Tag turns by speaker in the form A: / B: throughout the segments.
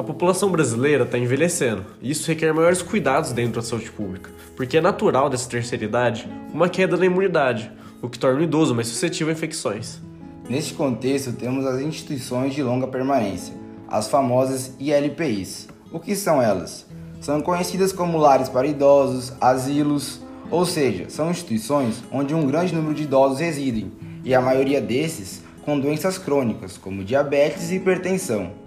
A: A população brasileira está envelhecendo e isso requer maiores cuidados dentro da saúde pública, porque é natural dessa terceira idade uma queda na imunidade, o que torna o idoso mais suscetível a infecções.
B: Neste contexto, temos as instituições de longa permanência, as famosas ILPIs. O que são elas? São conhecidas como lares para idosos, asilos, ou seja, são instituições onde um grande número de idosos residem, e a maioria desses com doenças crônicas, como diabetes e hipertensão.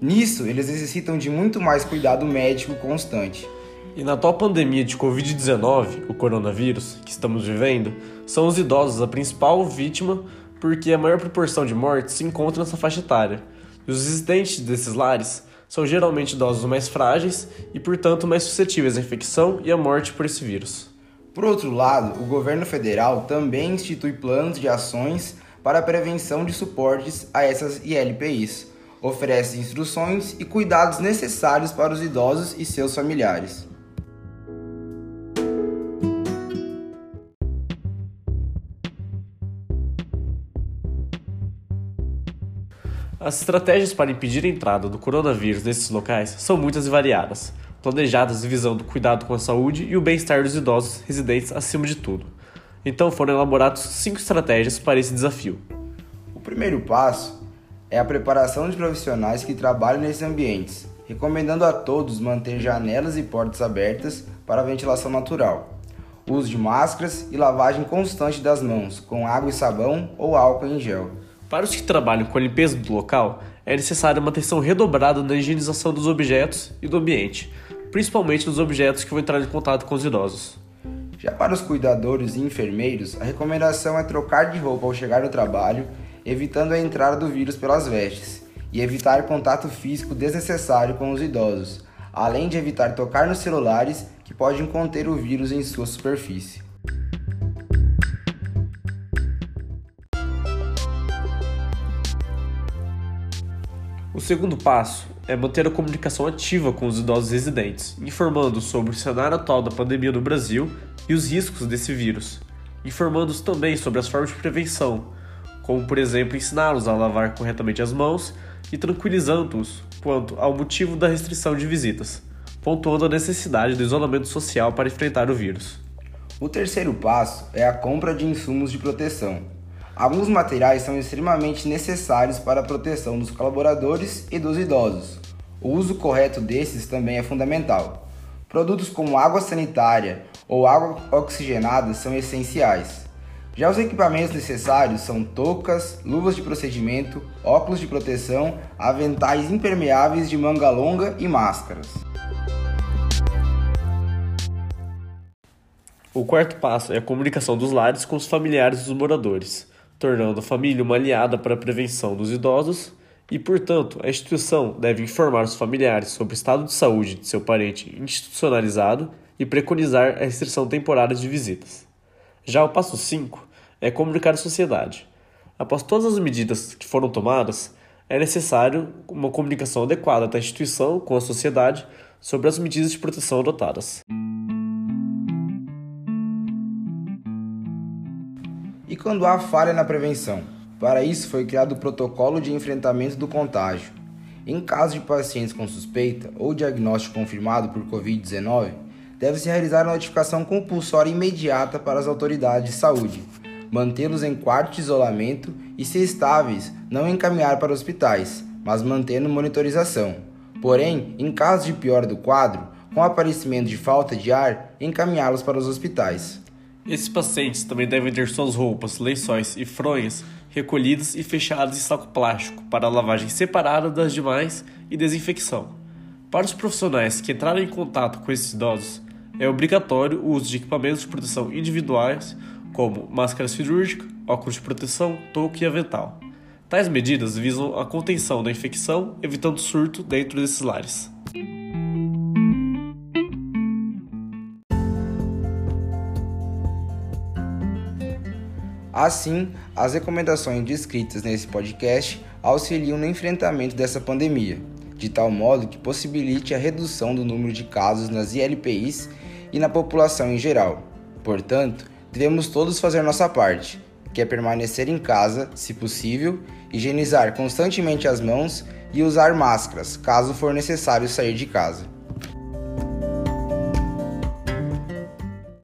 B: Nisso, eles necessitam de muito mais cuidado médico constante.
A: E na atual pandemia de Covid-19, o coronavírus, que estamos vivendo, são os idosos a principal vítima porque a maior proporção de mortes se encontra nessa faixa etária. E os residentes desses lares são geralmente idosos mais frágeis e, portanto, mais suscetíveis à infecção e à morte por esse vírus.
B: Por outro lado, o governo federal também institui planos de ações para a prevenção de suportes a essas ILPIs, oferece instruções e cuidados necessários para os idosos e seus familiares.
A: As estratégias para impedir a entrada do coronavírus nesses locais são muitas e variadas, planejadas visando o cuidado com a saúde e o bem-estar dos idosos residentes acima de tudo. Então foram elaboradas cinco estratégias para esse desafio.
B: O primeiro passo é a preparação de profissionais que trabalham nesses ambientes, recomendando a todos manter janelas e portas abertas para a ventilação natural. Uso de máscaras e lavagem constante das mãos com água e sabão ou álcool em gel.
A: Para os que trabalham com a limpeza do local, é necessária uma atenção redobrada na higienização dos objetos e do ambiente, principalmente dos objetos que vão entrar em contato com os idosos.
B: Já para os cuidadores e enfermeiros, a recomendação é trocar de roupa ao chegar no trabalho, evitando a entrada do vírus pelas vestes, e evitar contato físico desnecessário com os idosos, além de evitar tocar nos celulares que podem conter o vírus em sua superfície.
A: O segundo passo é manter a comunicação ativa com os idosos residentes, informando sobre o cenário atual da pandemia no Brasil e os riscos desse vírus, informando-os também sobre as formas de prevenção, como por exemplo ensiná-los a lavar corretamente as mãos e tranquilizando-os quanto ao motivo da restrição de visitas, pontuando a necessidade do isolamento social para enfrentar o vírus.
B: O terceiro passo é a compra de insumos de proteção. Alguns materiais são extremamente necessários para a proteção dos colaboradores e dos idosos. O uso correto desses também é fundamental. Produtos como água sanitária ou água oxigenada são essenciais. Já os equipamentos necessários são toucas, luvas de procedimento, óculos de proteção, aventais impermeáveis de manga longa e máscaras.
A: O quarto passo é a comunicação dos lares com os familiares dos moradores, tornando a família uma aliada para a prevenção dos idosos e, portanto, a instituição deve informar os familiares sobre o estado de saúde de seu parente institucionalizado e preconizar a restrição temporária de visitas. Já o passo 5 é comunicar à sociedade. Após todas as medidas que foram tomadas, é necessário uma comunicação adequada da instituição com a sociedade sobre as medidas de proteção adotadas.
B: E quando há falha na prevenção? Para isso foi criado o protocolo de enfrentamento do contágio. Em caso de pacientes com suspeita ou diagnóstico confirmado por Covid-19, deve-se realizar a notificação compulsória imediata para as autoridades de saúde, mantê-los em quarto de isolamento e, se estáveis, não encaminhar para hospitais, mas mantendo monitorização. Porém, em caso de pior do quadro, com aparecimento de falta de ar, encaminhá-los para os hospitais.
A: Esses pacientes também devem ter suas roupas, lençóis e fronhas recolhidas e fechadas em saco plástico para lavagem separada das demais e desinfecção. Para os profissionais que entrarem em contato com esses idosos, é obrigatório o uso de equipamentos de proteção individuais, como máscara cirúrgica, óculos de proteção, touca e avental. Tais medidas visam a contenção da infecção, evitando surto dentro desses lares.
B: Assim, as recomendações descritas nesse podcast auxiliam no enfrentamento dessa pandemia, de tal modo que possibilite a redução do número de casos nas ILPIs e na população em geral. Portanto, devemos todos fazer nossa parte, que é permanecer em casa, se possível, higienizar constantemente as mãos e usar máscaras, caso for necessário sair de casa.